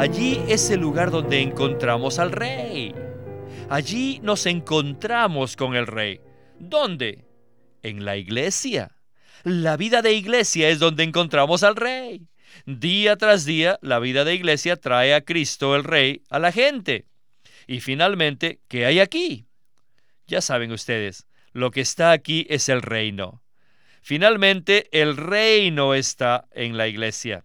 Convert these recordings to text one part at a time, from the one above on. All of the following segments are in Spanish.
Allí es el lugar donde encontramos al rey. Allí nos encontramos con el rey. ¿Dónde? En la iglesia. La vida de iglesia es donde encontramos al rey. Día tras día, la vida de iglesia trae a Cristo el rey a la gente. Y finalmente, ¿qué hay aquí? Ya saben ustedes, lo que está aquí es el reino. Finalmente, el reino está en la iglesia.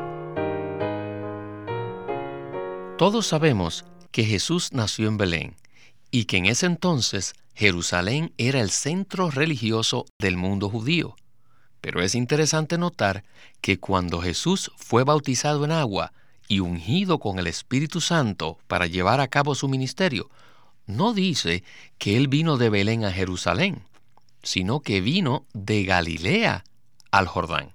Todos sabemos que Jesús nació en Belén y que en ese entonces Jerusalén era el centro religioso del mundo judío. Pero es interesante notar que cuando Jesús fue bautizado en agua y ungido con el Espíritu Santo para llevar a cabo su ministerio, no dice que él vino de Belén a Jerusalén, sino que vino de Galilea al Jordán.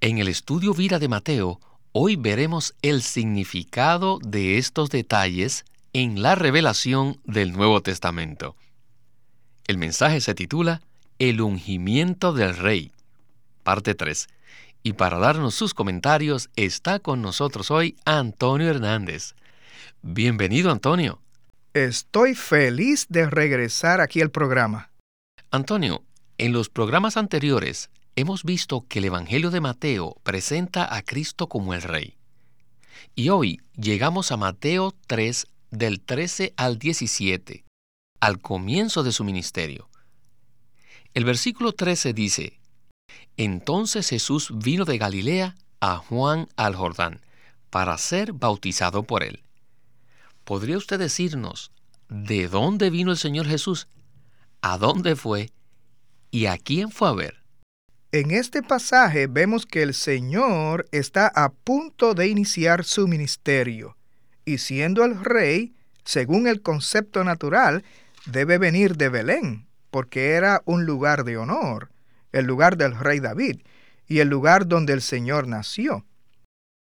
En el estudio Vida de Mateo, hoy veremos el significado de estos detalles en la revelación del Nuevo Testamento. El mensaje se titula El ungimiento del rey, parte 3. Y para darnos sus comentarios está con nosotros hoy Antonio Hernández. Bienvenido Antonio. Estoy feliz de regresar aquí al programa. Antonio, en los programas anteriores hemos visto que el Evangelio de Mateo presenta a Cristo como el Rey. Y hoy llegamos a Mateo 3 del 13 al 17, al comienzo de su ministerio. El versículo 13 dice, Entonces Jesús vino de Galilea a Juan al Jordán, para ser bautizado por él. ¿Podría usted decirnos de dónde vino el Señor Jesús? ¿A dónde fue? ¿Y a quién fue a ver? En este pasaje vemos que el Señor está a punto de iniciar su ministerio y siendo el rey, según el concepto natural, debe venir de Belén, porque era un lugar de honor, el lugar del rey David y el lugar donde el Señor nació.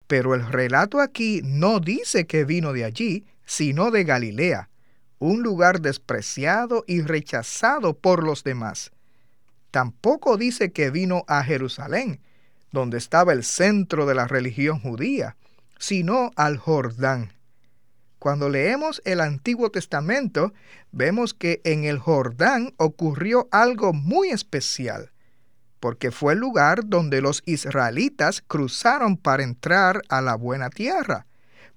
Pero el relato aquí no dice que vino de allí, sino de Galilea, un lugar despreciado y rechazado por los demás. Tampoco dice que vino a Jerusalén, donde estaba el centro de la religión judía, sino al Jordán. Cuando leemos el Antiguo Testamento, vemos que en el Jordán ocurrió algo muy especial, porque fue el lugar donde los israelitas cruzaron para entrar a la buena tierra.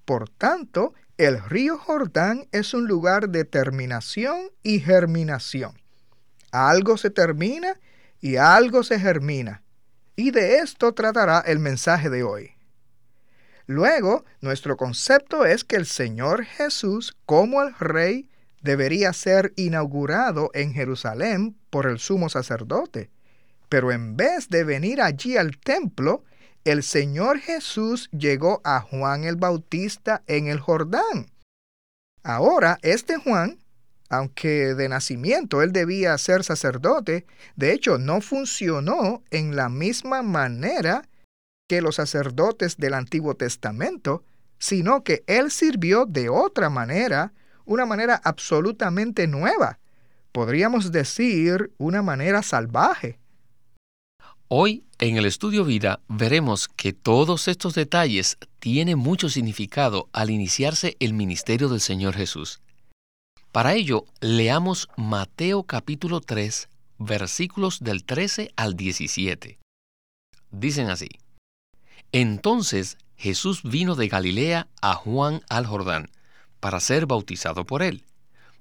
Por tanto, el río Jordán es un lugar de terminación y germinación. Algo se termina y algo se germina. Y de esto tratará el mensaje de hoy. Luego, nuestro concepto es que el Señor Jesús, como el Rey, debería ser inaugurado en Jerusalén por el sumo sacerdote. Pero en vez de venir allí al templo, el Señor Jesús llegó a Juan el Bautista en el Jordán. Ahora, este Juan, aunque de nacimiento él debía ser sacerdote, de hecho no funcionó en la misma manera que los sacerdotes del Antiguo Testamento, sino que él sirvió de otra manera, una manera absolutamente nueva, podríamos decir una manera salvaje. Hoy, en el estudio vida, veremos que todos estos detalles tienen mucho significado al iniciarse el ministerio del Señor Jesús. Para ello, leamos Mateo capítulo 3, versículos del 13 al 17. Dicen así. Entonces Jesús vino de Galilea a Juan al Jordán, para ser bautizado por él.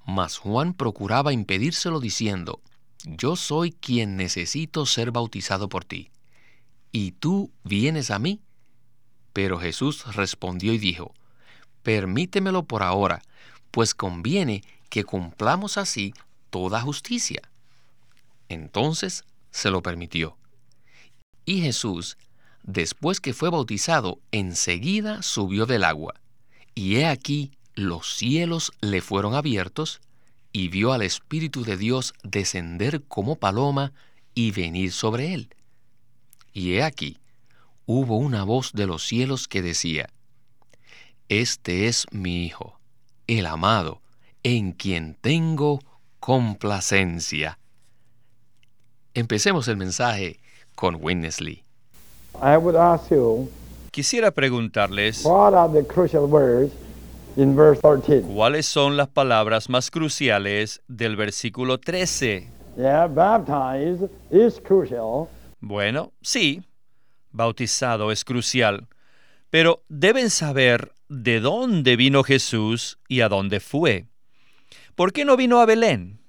Mas Juan procuraba impedírselo diciendo, Yo soy quien necesito ser bautizado por ti, ¿y tú vienes a mí? Pero Jesús respondió y dijo, Permítemelo por ahora, pues conviene que cumplamos así toda justicia. Entonces se lo permitió. Y Jesús, después que fue bautizado, enseguida subió del agua. Y he aquí, los cielos le fueron abiertos, y vio al Espíritu de Dios descender como paloma y venir sobre él. Y he aquí, hubo una voz de los cielos que decía, Este es mi Hijo, el amado, en quien tengo complacencia. Empecemos el mensaje con Winnesley. Quisiera preguntarles cuáles son las palabras más cruciales del versículo 13. Bueno, sí, bautizado es crucial, pero deben saber de dónde vino Jesús y a dónde fue. ¿Por qué no vino a Belén?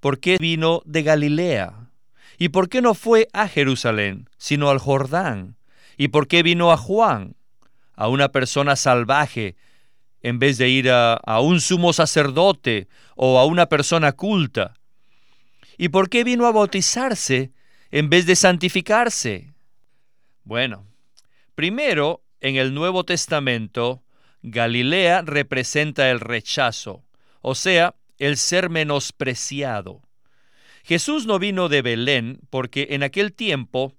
¿Por qué vino de Galilea? ¿Y por qué no fue a Jerusalén, sino al Jordán? ¿Y por qué vino a Juan, a una persona salvaje, en vez de ir a, a, un sumo sacerdote o a una persona culta? ¿Y por qué vino a bautizarse en vez de santificarse? Bueno, primero, en el Nuevo Testamento, Galilea representa el rechazo, o sea, el ser menospreciado. Jesús no vino de Belén porque en aquel tiempo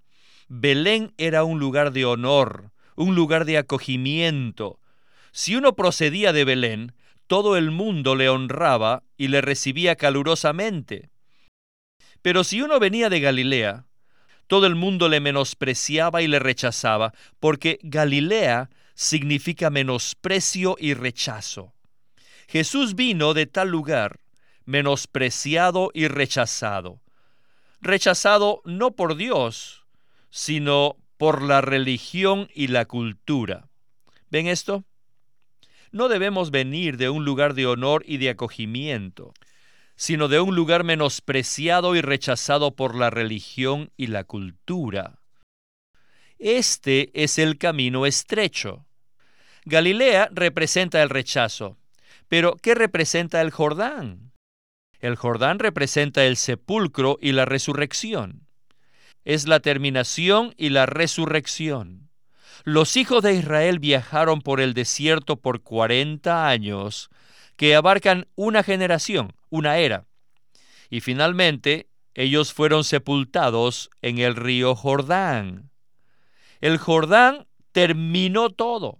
Belén era un lugar de honor, un lugar de acogimiento. Si uno procedía de Belén, todo el mundo le honraba y le recibía calurosamente. Pero si uno venía de Galilea, todo el mundo le menospreciaba y le rechazaba, porque Galilea significa menosprecio y rechazo. Jesús vino de tal lugar menospreciado y rechazado. Rechazado no por Dios, sino por la religión y la cultura. ¿Ven esto? No debemos venir de un lugar de honor y de acogimiento, sino de un lugar menospreciado y rechazado por la religión y la cultura. Este es el camino estrecho. Galilea representa el rechazo, pero ¿qué representa el Jordán? El Jordán representa el sepulcro y la resurrección. Es la terminación y la resurrección. Los hijos de Israel viajaron por el desierto por 40 años, que abarcan una generación, una era. Y finalmente, ellos fueron sepultados en el río Jordán. El Jordán terminó todo.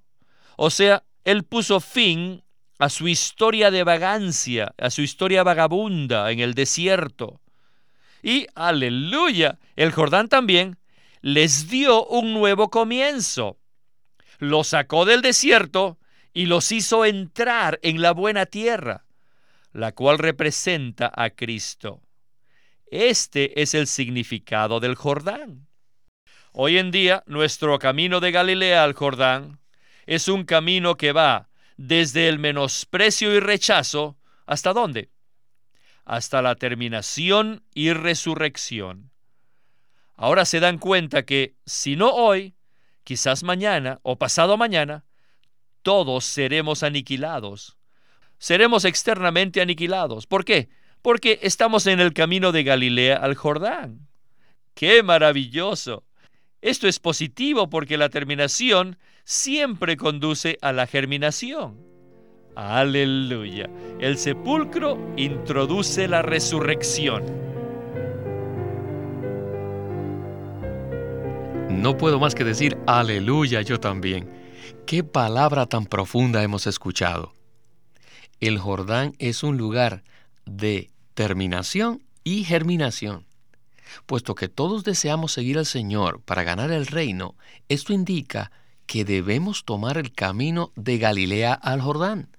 O sea, él puso fin a su historia de vagancia, a su historia vagabunda en el desierto. Y, aleluya, el Jordán también les dio un nuevo comienzo. Los sacó del desierto y los hizo entrar en la buena tierra, la cual representa a Cristo. Este es el significado del Jordán. Hoy en día, nuestro camino de Galilea al Jordán es un camino que va desde el menosprecio y rechazo, ¿hasta dónde? Hasta la terminación y resurrección. Ahora se dan cuenta que si no hoy, quizás mañana o pasado mañana, todos seremos aniquilados. Seremos externamente aniquilados. ¿Por qué? Porque estamos en el camino de Galilea al Jordán. ¡Qué maravilloso! Esto es positivo porque la terminación siempre conduce a la germinación. Aleluya. El sepulcro introduce la resurrección. No puedo más que decir aleluya yo también. Qué palabra tan profunda hemos escuchado. El Jordán es un lugar de terminación y germinación. Puesto que todos deseamos seguir al Señor para ganar el reino, esto indica que debemos tomar el camino de Galilea al Jordán.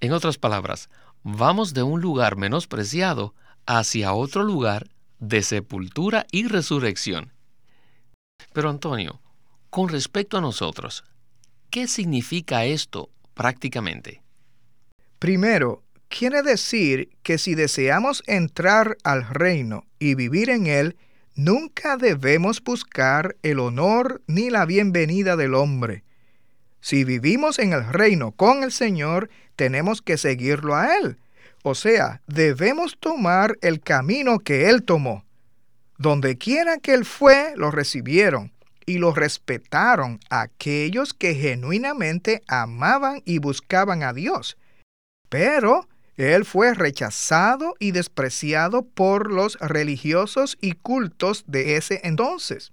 En otras palabras, vamos de un lugar menospreciado hacia otro lugar de sepultura y resurrección. Pero Antonio, con respecto a nosotros, ¿qué significa esto prácticamente? Primero, quiere decir que si deseamos entrar al reino y vivir en él, Nunca debemos buscar el honor ni la bienvenida del hombre. Si vivimos en el reino con el Señor, tenemos que seguirlo a Él. O sea, debemos tomar el camino que Él tomó. Donde quiera que Él fue, lo recibieron. y lo respetaron aquellos que genuinamente amaban y buscaban a Dios. Pero él fue rechazado y despreciado por los religiosos y cultos de ese entonces.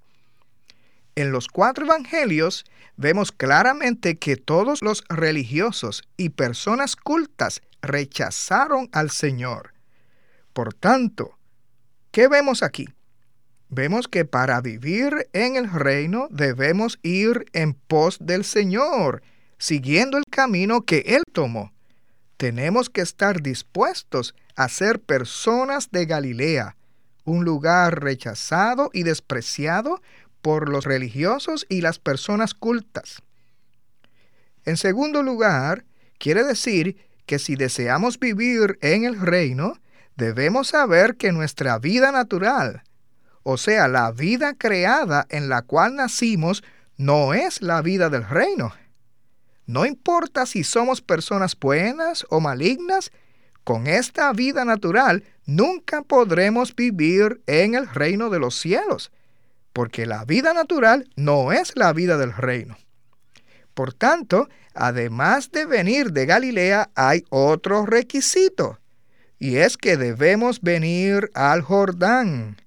En los cuatro evangelios vemos claramente que todos los religiosos y personas cultas rechazaron al Señor. Por tanto, ¿qué vemos aquí? Vemos que para vivir en el reino debemos ir en pos del Señor, siguiendo el camino que Él tomó. Tenemos que estar dispuestos a ser personas de Galilea, un lugar rechazado y despreciado por los religiosos y las personas cultas. En segundo lugar, quiere decir que si deseamos vivir en el reino, debemos saber que nuestra vida natural, o sea, la vida creada en la cual nacimos, no es la vida del reino. No importa si somos personas buenas o malignas, con esta vida natural nunca podremos vivir en el reino de los cielos, porque la vida natural no es la vida del reino. Por tanto, además de venir de Galilea, hay otro requisito, y es que debemos venir al Jordán.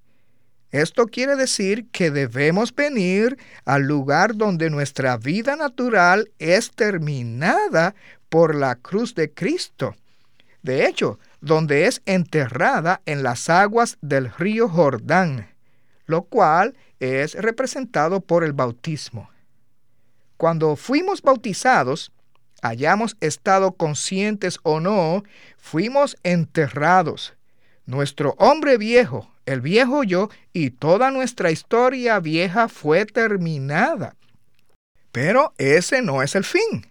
Esto quiere decir que debemos venir al lugar donde nuestra vida natural es terminada por la cruz de Cristo. De hecho, donde es enterrada en las aguas del río Jordán, lo cual es representado por el bautismo. Cuando fuimos bautizados, hayamos estado conscientes o no, fuimos enterrados. Nuestro hombre viejo, el viejo yo y toda nuestra historia vieja fue terminada. Pero ese no es el fin,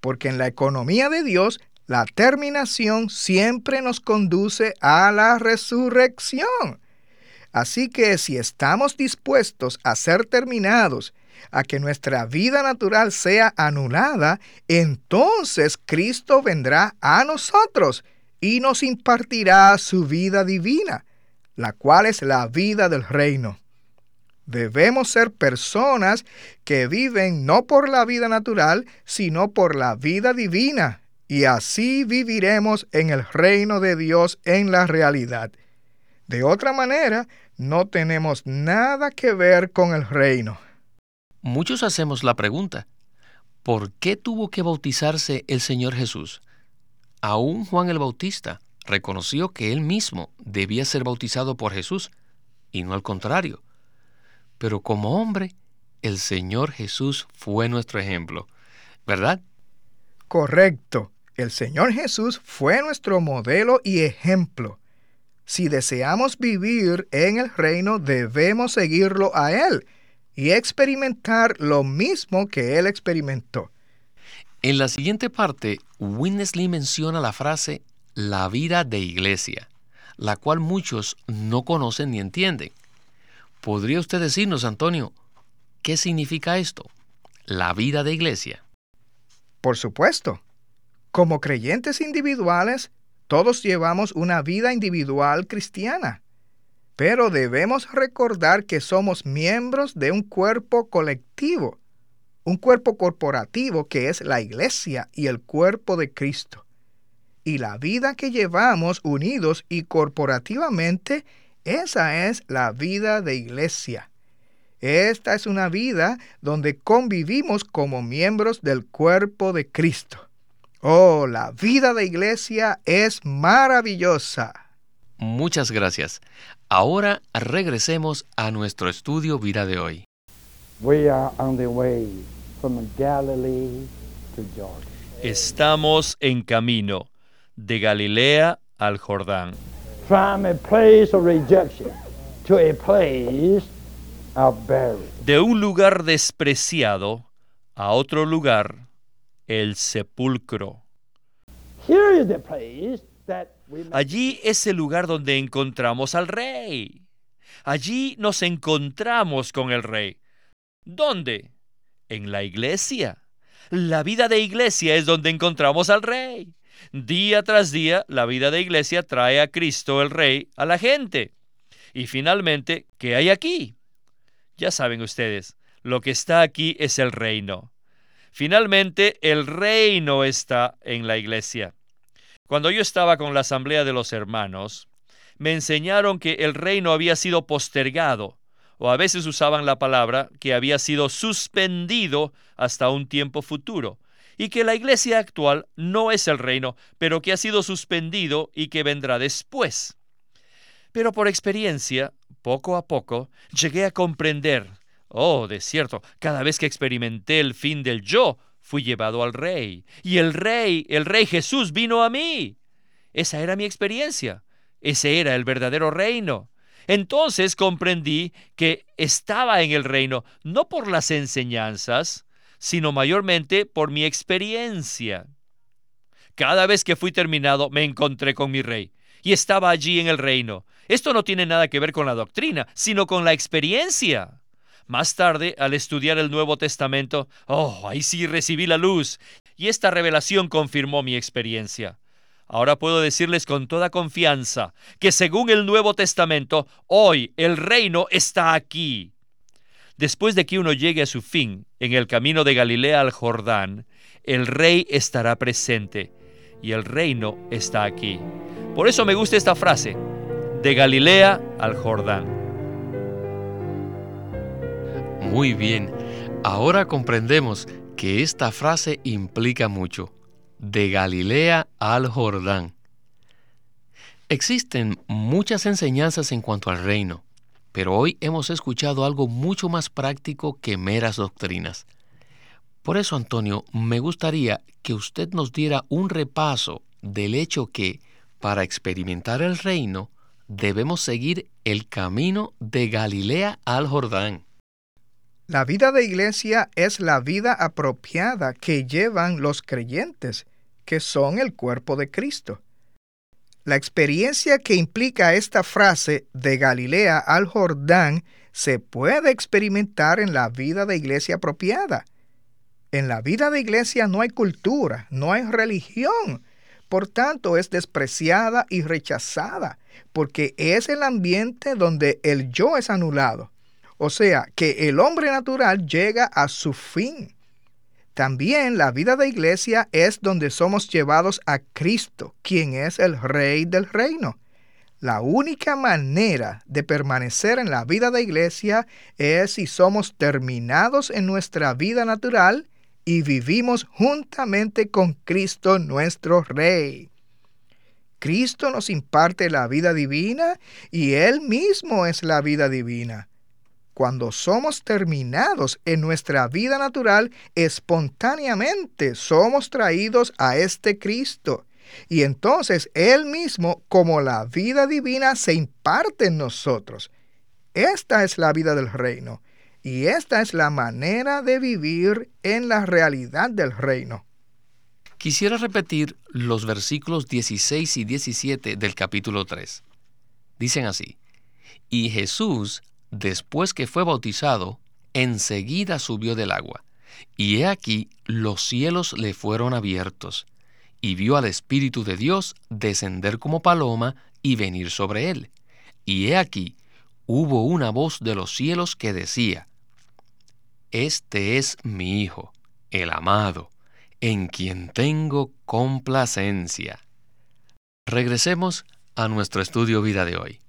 porque en la economía de Dios la terminación siempre nos conduce a la resurrección. Así que si estamos dispuestos a ser terminados, a que nuestra vida natural sea anulada, entonces Cristo vendrá a nosotros y nos impartirá su vida divina, la cual es la vida del reino. Debemos ser personas que viven no por la vida natural, sino por la vida divina, y así viviremos en el reino de Dios en la realidad. De otra manera, no tenemos nada que ver con el reino. Muchos hacemos la pregunta, ¿por qué tuvo que bautizarse el Señor Jesús? Aún Juan el Bautista reconoció que él mismo debía ser bautizado por Jesús, y no al contrario. Pero como hombre, el Señor Jesús fue nuestro ejemplo, ¿verdad? Correcto. El Señor Jesús fue nuestro modelo y ejemplo. Si deseamos vivir en el reino, debemos seguirlo a Él y experimentar lo mismo que Él experimentó. En la siguiente parte, Winnesley menciona la frase la vida de iglesia, la cual muchos no conocen ni entienden. ¿Podría usted decirnos, Antonio, qué significa esto? La vida de iglesia. Por supuesto. Como creyentes individuales, todos llevamos una vida individual cristiana, pero debemos recordar que somos miembros de un cuerpo colectivo, un cuerpo corporativo que es la iglesia y el cuerpo de Cristo. Y la vida que llevamos unidos y corporativamente, esa es la vida de iglesia. Esta es una vida donde convivimos como miembros del cuerpo de Cristo. Oh, la vida de iglesia es maravillosa. Muchas gracias. Ahora regresemos a nuestro estudio vida de hoy. Estamos en camino de Galilea al Jordán. De un lugar despreciado a otro lugar el sepulcro. Allí es el lugar donde encontramos al rey. Allí nos encontramos con el rey. ¿Dónde? En la iglesia. La vida de iglesia es donde encontramos al rey. Día tras día, la vida de iglesia trae a Cristo el rey a la gente. Y finalmente, ¿qué hay aquí? Ya saben ustedes, Lo que está aquí es el reino. Finalmente, el reino está en la iglesia. Cuando yo estaba con la asamblea de los hermanos, me enseñaron que el reino había sido postergado, o a veces usaban la palabra que había sido suspendido hasta un tiempo futuro, y que la iglesia actual no es el reino, pero que ha sido suspendido y que vendrá después. Pero por experiencia, poco a poco, llegué a comprender, oh, de cierto, cada vez que experimenté el fin del yo, fui llevado al rey, y el rey, el rey Jesús vino a mí. Esa era mi experiencia. Ese era el verdadero reino. Entonces comprendí que estaba en el reino no por las enseñanzas, sino mayormente por mi experiencia. Cada vez que fui terminado me encontré con mi rey y estaba allí en el reino. Esto no tiene nada que ver con la doctrina, sino con la experiencia. Más tarde, al estudiar el Nuevo Testamento, oh, ahí sí recibí la luz, y esta revelación confirmó mi experiencia. Ahora puedo decirles con toda confianza que según el Nuevo Testamento, hoy el reino está aquí. Después de que uno llegue a su fin en el camino de Galilea al Jordán, el rey estará presente y el reino está aquí. Por eso me gusta esta frase, de Galilea al Jordán. Muy bien, ahora comprendemos que esta frase implica mucho de Galilea al Jordán. Existen muchas enseñanzas en cuanto al reino, pero hoy hemos escuchado algo mucho más práctico que meras doctrinas. Por eso, Antonio, me gustaría que usted nos diera un repaso del hecho que, para experimentar el reino, debemos seguir el camino de Galilea al Jordán. La vida de iglesia es la vida apropiada que llevan los creyentes que son el cuerpo de Cristo. La experiencia que implica esta frase de Galilea al Jordán se puede experimentar en la vida de iglesia apropiada. En la vida de iglesia no hay cultura, no hay religión. Por tanto, es despreciada y rechazada, porque es el ambiente donde el yo es anulado. O sea, que el hombre natural llega a su fin. También la vida de iglesia es donde somos llevados a Cristo, quien es el Rey del reino. La única manera de permanecer en la vida de iglesia es si somos terminados en nuestra vida natural y vivimos juntamente con Cristo nuestro Rey. Cristo nos imparte la vida divina y Él mismo es la vida divina. Cuando somos terminados en nuestra vida natural, espontáneamente somos traídos a este Cristo. Y entonces Él mismo, como la vida divina, se imparte en nosotros. Esta es la vida del reino. Y esta es la manera de vivir en la realidad del reino. Quisiera repetir los versículos 16 y 17 del capítulo 3. Dicen así, y Jesús después que fue bautizado, enseguida subió del agua. Y he aquí los cielos le fueron abiertos, y vio al Espíritu de Dios descender como paloma y venir sobre él. Y he aquí hubo una voz de los cielos que decía, Este es mi Hijo, el amado, en quien tengo complacencia. Regresemos a nuestro estudio vida de hoy.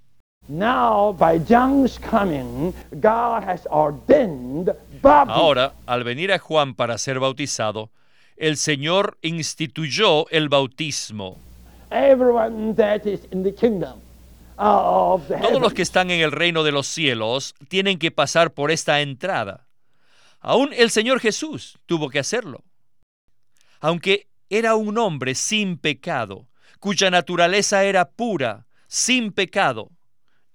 Ahora, al venir a Juan para ser bautizado, el Señor instituyó el bautismo. Todos los que están en el reino de los cielos tienen que pasar por esta entrada. Aún el Señor Jesús tuvo que hacerlo. Aunque era un hombre sin pecado, cuya naturaleza era pura, sin pecado,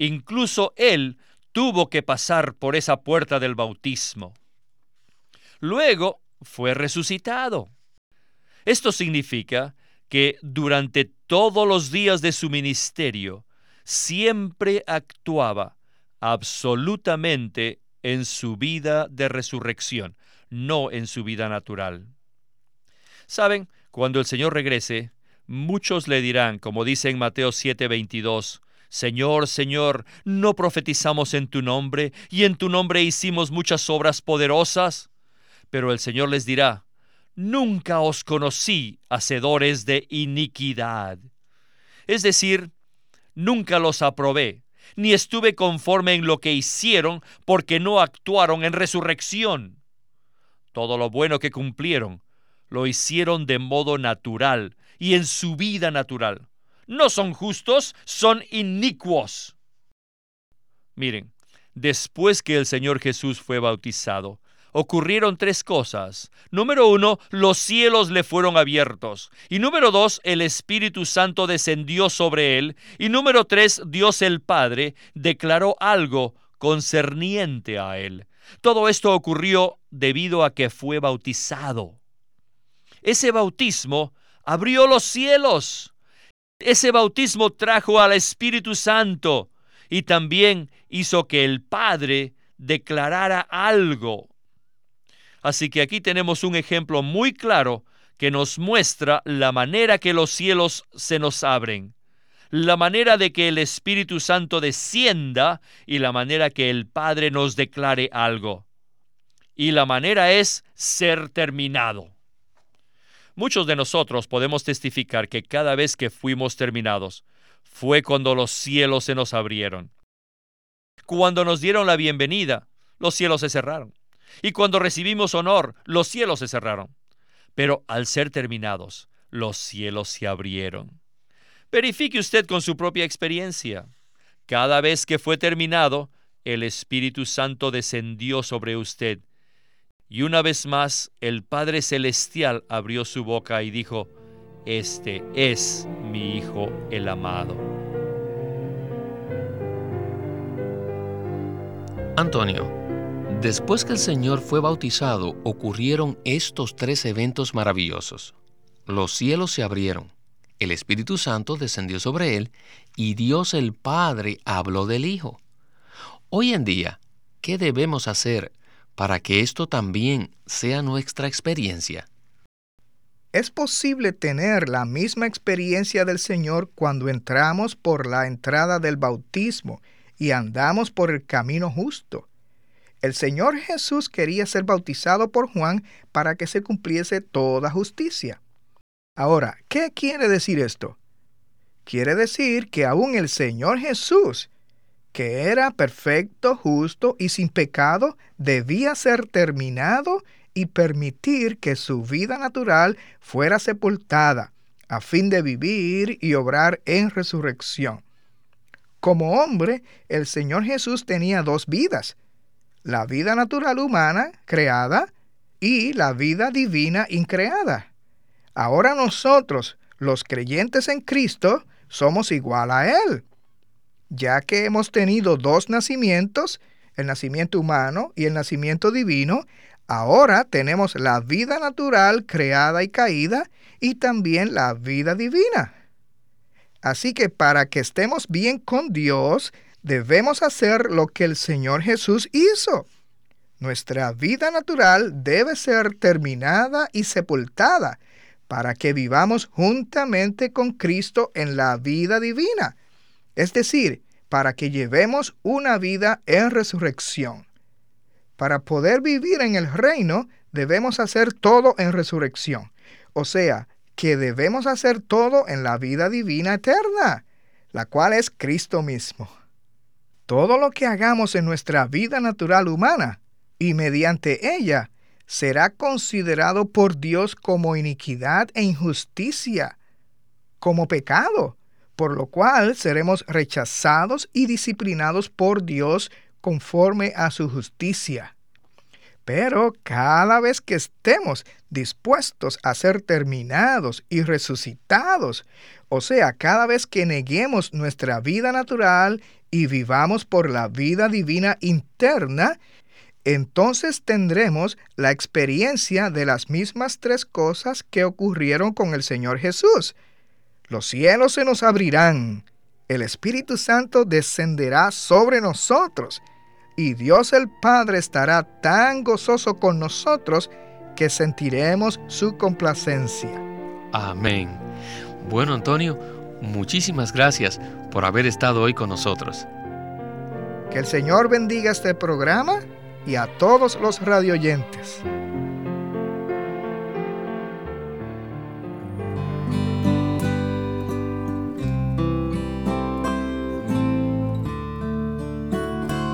Incluso él tuvo que pasar por esa puerta del bautismo. Luego fue resucitado. Esto significa que durante todos los días de su ministerio siempre actuaba absolutamente en su vida de resurrección, no en su vida natural. Saben, cuando el Señor regrese, muchos le dirán, como dice en Mateo 7:22, Señor, Señor, ¿no profetizamos en tu nombre y en tu nombre hicimos muchas obras poderosas? Pero el Señor les dirá, Nunca os conocí, hacedores de iniquidad. Es decir, nunca los aprobé, ni estuve conforme en lo que hicieron, porque no actuaron en resurrección. Todo lo bueno que cumplieron, lo hicieron de modo natural y en su vida natural no son justos, son inicuos. Miren, después que el Señor Jesús fue bautizado, ocurrieron tres cosas. Número uno, los cielos le fueron abiertos. Y número dos, el Espíritu Santo descendió sobre él. Y número tres, Dios el Padre declaró algo concerniente a él. Todo esto ocurrió debido a que fue bautizado. Ese bautismo abrió los cielos ese bautismo trajo al Espíritu Santo y también hizo que el Padre declarara algo. Así que aquí tenemos un ejemplo muy claro que nos muestra la manera que los cielos se nos abren, la manera de que el Espíritu Santo descienda y la manera que el Padre nos declare algo. Y la manera es ser terminado. Muchos de nosotros podemos testificar que cada vez que fuimos terminados fue cuando los cielos se nos abrieron. Cuando nos dieron la bienvenida, los cielos se cerraron. Y cuando recibimos honor, los cielos se cerraron. Pero al ser terminados, los cielos se abrieron. Verifique usted con su propia experiencia. Cada vez que fue terminado, el Espíritu Santo descendió sobre usted y una vez más el Padre Celestial abrió su boca y dijo, Este es mi Hijo el amado. Antonio, después que el Señor fue bautizado, ocurrieron estos tres eventos maravillosos. Los cielos se abrieron, el Espíritu Santo descendió sobre él y Dios el Padre habló del Hijo. Hoy en día, ¿qué debemos hacer para que esto también sea nuestra experiencia. Es posible tener la misma experiencia del Señor cuando entramos por la entrada del bautismo y andamos por el camino justo. El Señor Jesús quería ser bautizado por Juan para que se cumpliese toda justicia. Ahora, ¿qué quiere decir esto? Quiere decir que aún el Señor Jesús que era perfecto, justo y sin pecado, debía ser terminado y permitir que su vida natural fuera sepultada, a fin de vivir y obrar en resurrección. Como hombre, el Señor Jesús tenía dos vidas, la vida natural humana creada y la vida divina increada. Ahora nosotros, los creyentes en Cristo, somos igual a Él ya que hemos tenido dos nacimientos, el nacimiento humano y el nacimiento divino, ahora tenemos la vida natural creada y caída y también la vida divina. Así que para que estemos bien con Dios, debemos hacer lo que el Señor Jesús hizo. Nuestra vida natural debe ser terminada y sepultada para que vivamos juntamente con Cristo en la vida divina es decir, para que llevemos una vida en resurrección. Para poder vivir en el reino, debemos hacer todo en resurrección. O sea, que debemos hacer todo en la vida divina eterna, la cual es Cristo mismo. Todo lo que hagamos en nuestra vida natural humana y mediante ella será considerado por Dios como iniquidad e injusticia, como pecado, por lo cual seremos rechazados y disciplinados por Dios conforme a su justicia. Pero cada vez que estemos dispuestos a ser terminados y resucitados, o sea, cada vez que neguemos nuestra vida natural y vivamos por la vida divina interna, entonces tendremos la experiencia de las mismas tres cosas que ocurrieron con el Señor Jesús los cielos se nos abrirán, el Espíritu Santo descenderá sobre nosotros y Dios el Padre estará tan gozoso con nosotros que sentiremos su complacencia. Amén. Bueno, Antonio, muchísimas gracias por haber estado hoy con nosotros. Que el Señor bendiga este programa y a todos los radioyentes.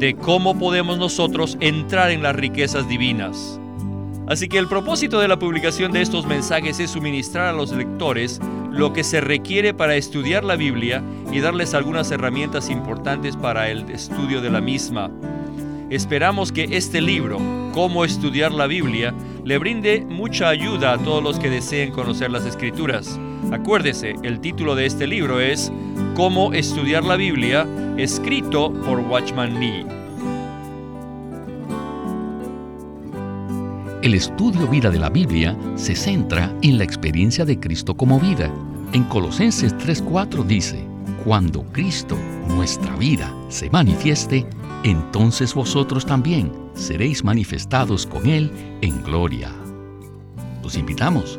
de cómo podemos nosotros entrar en las riquezas divinas. Así que el propósito de la publicación de estos mensajes es suministrar a los lectores lo que se requiere para estudiar la Biblia y darles algunas herramientas importantes para el estudio de la misma. Esperamos que este libro, Cómo estudiar la Biblia, le brinde mucha ayuda a todos los que deseen conocer las escrituras. Acuérdese, el título de este libro es Cómo estudiar la Biblia, escrito por Watchman Nee. El estudio vida de la Biblia se centra en la experiencia de Cristo como vida. En Colosenses 3:4 dice, Cuando Cristo, nuestra vida, se manifieste, entonces vosotros también seréis manifestados con Él en gloria. Los invitamos